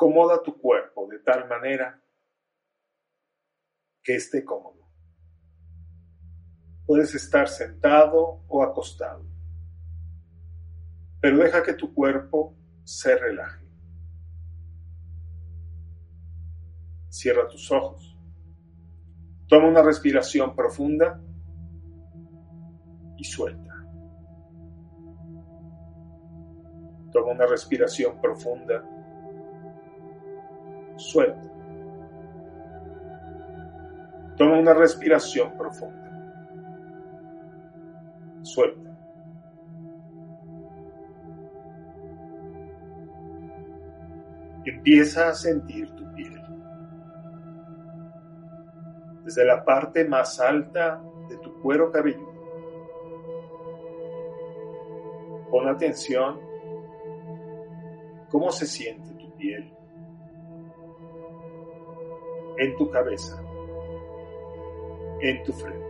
Acomoda tu cuerpo de tal manera que esté cómodo. Puedes estar sentado o acostado, pero deja que tu cuerpo se relaje. Cierra tus ojos. Toma una respiración profunda y suelta. Toma una respiración profunda. Suelta. Toma una respiración profunda. Suelta. Empieza a sentir tu piel. Desde la parte más alta de tu cuero cabelludo. Pon atención cómo se siente tu piel en tu cabeza en tu frente,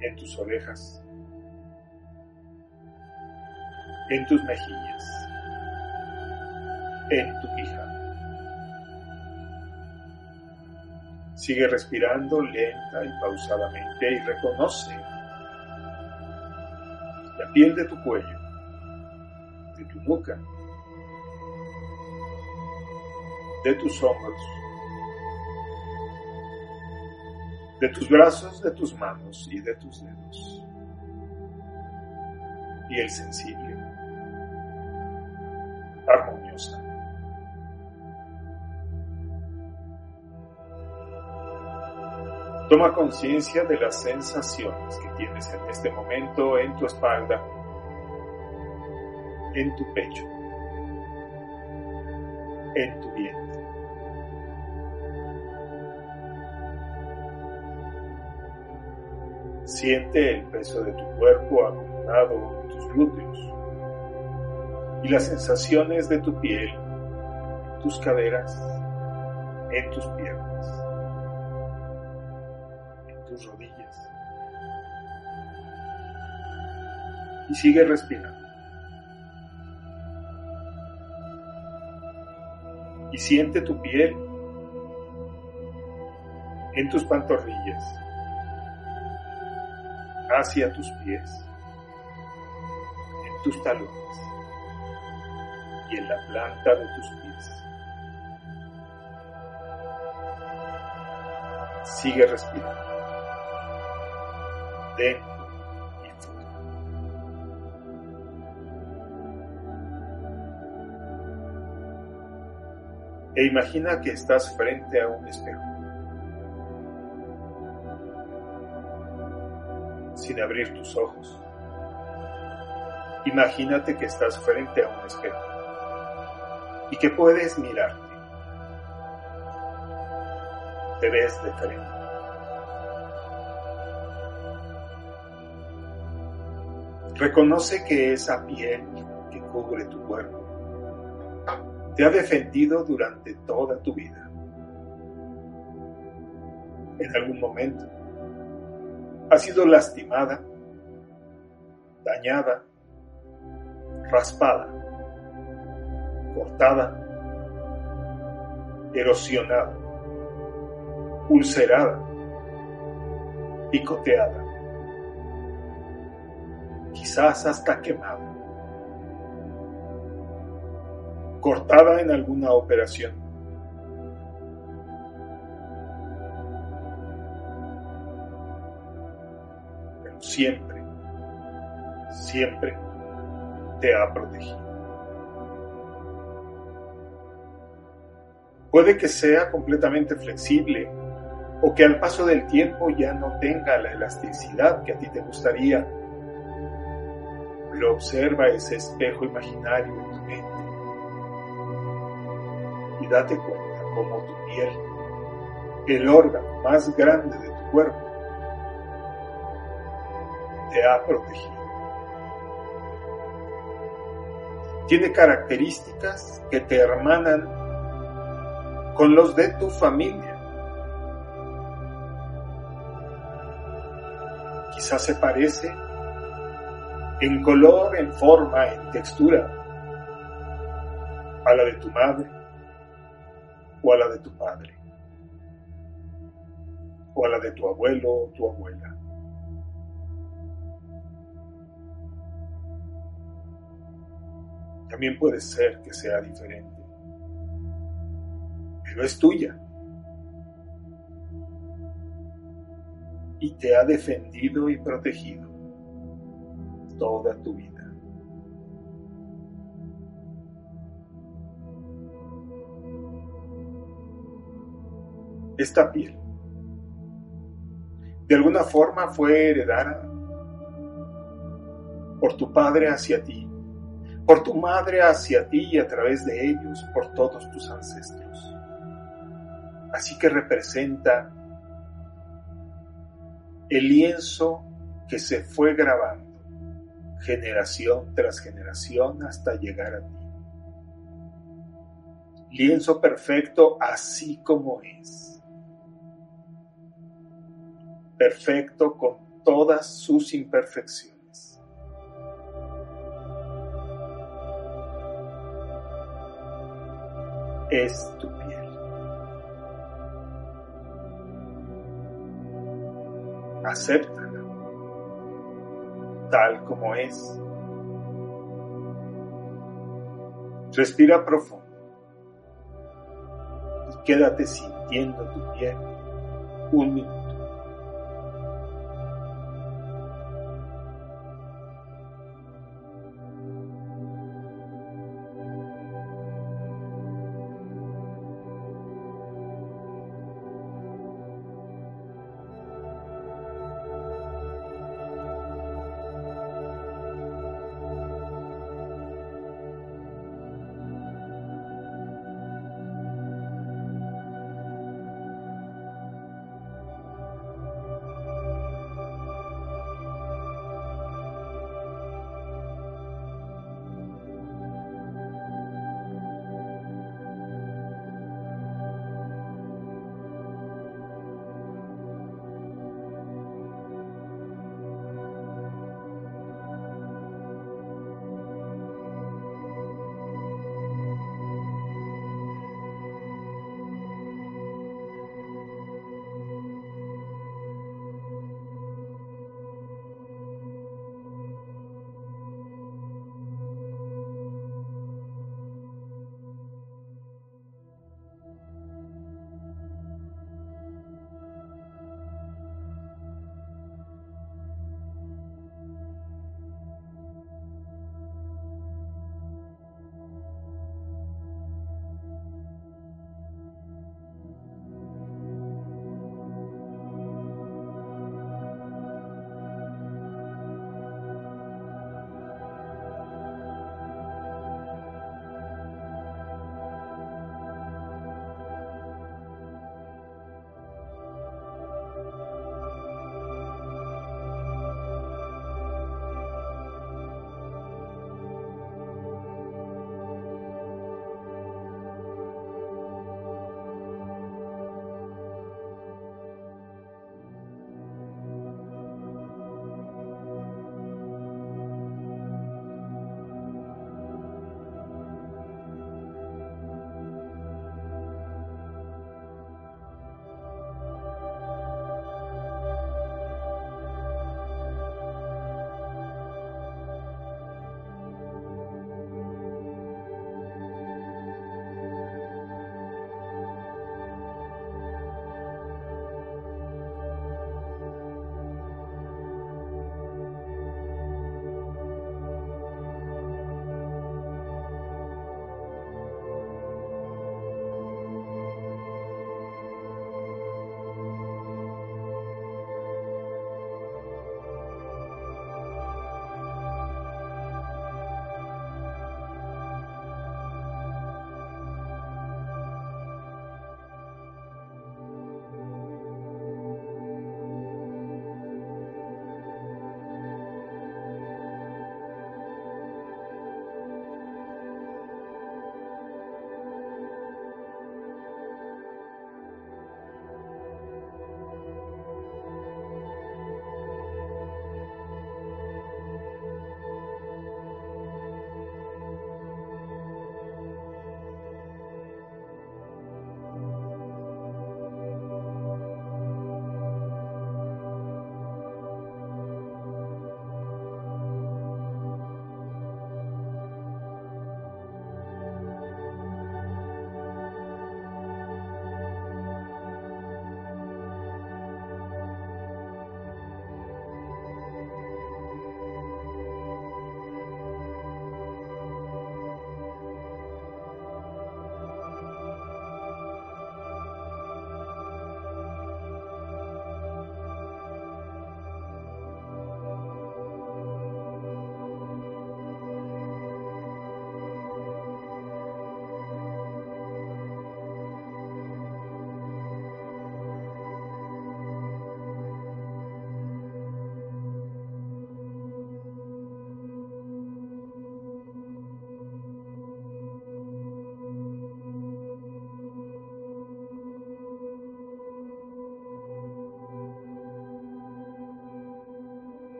en tus orejas, en tus mejillas, en tu quijada. Sigue respirando lenta y pausadamente y reconoce la piel de tu cuello, de tu boca, de tus hombros, de tus brazos, de tus manos y de tus dedos. Y el sensible, armoniosa. Toma conciencia de las sensaciones que tienes en este momento en tu espalda, en tu pecho, en tu vientre. Siente el peso de tu cuerpo acumulado en tus glúteos y las sensaciones de tu piel en tus caderas, en tus piernas, en tus rodillas. Y sigue respirando. Y siente tu piel en tus pantorrillas hacia tus pies, en tus talones y en la planta de tus pies. Sigue respirando. Dentro E imagina que estás frente a un espejo. sin abrir tus ojos. Imagínate que estás frente a un espejo y que puedes mirarte. Te ves de frente. Reconoce que esa piel que cubre tu cuerpo te ha defendido durante toda tu vida. En algún momento. Ha sido lastimada, dañada, raspada, cortada, erosionada, ulcerada, picoteada, quizás hasta quemada, cortada en alguna operación. Siempre, siempre te ha protegido. Puede que sea completamente flexible o que al paso del tiempo ya no tenga la elasticidad que a ti te gustaría, pero observa ese espejo imaginario en tu mente y date cuenta cómo tu piel, el órgano más grande de tu cuerpo, te ha protegido. Tiene características que te hermanan con los de tu familia. Quizás se parece en color, en forma, en textura a la de tu madre o a la de tu padre o a la de tu abuelo o tu abuela. También puede ser que sea diferente, pero es tuya. Y te ha defendido y protegido toda tu vida. Esta piel de alguna forma fue heredada por tu padre hacia ti, por tu madre hacia ti y a través de ellos por todos tus ancestros. Así que representa el lienzo que se fue grabando generación tras generación hasta llegar a ti. Lienzo perfecto así como es perfecto con todas sus imperfecciones. Es tu piel. Acéptala tal como es. Respira profundo y quédate sintiendo tu piel un minuto.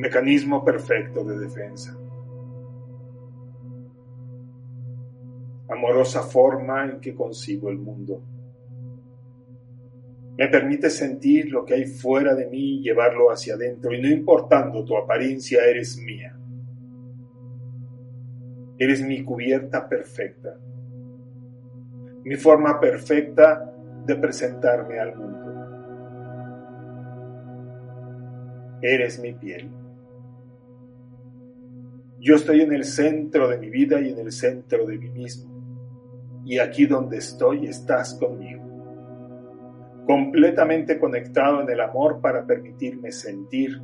Mecanismo perfecto de defensa. Amorosa forma en que consigo el mundo. Me permite sentir lo que hay fuera de mí y llevarlo hacia adentro, y no importando tu apariencia, eres mía. Eres mi cubierta perfecta, mi forma perfecta de presentarme al mundo. Eres mi piel. Yo estoy en el centro de mi vida y en el centro de mí mismo. Y aquí donde estoy estás conmigo completamente conectado en el amor para permitirme sentir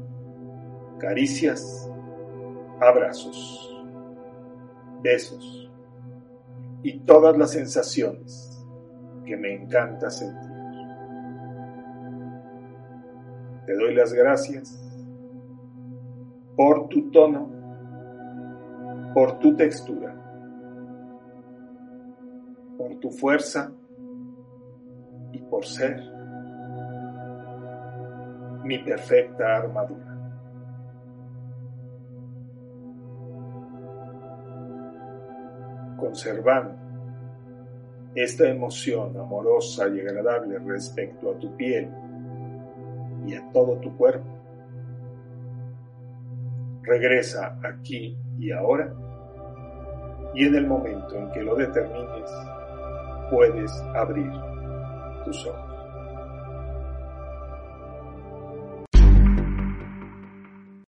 caricias, abrazos, besos y todas las sensaciones que me encanta sentir. Te doy las gracias por tu tono, por tu textura, por tu fuerza y por ser mi perfecta armadura. Conservando esta emoción amorosa y agradable respecto a tu piel y a todo tu cuerpo, regresa aquí y ahora y en el momento en que lo determines puedes abrir tus ojos.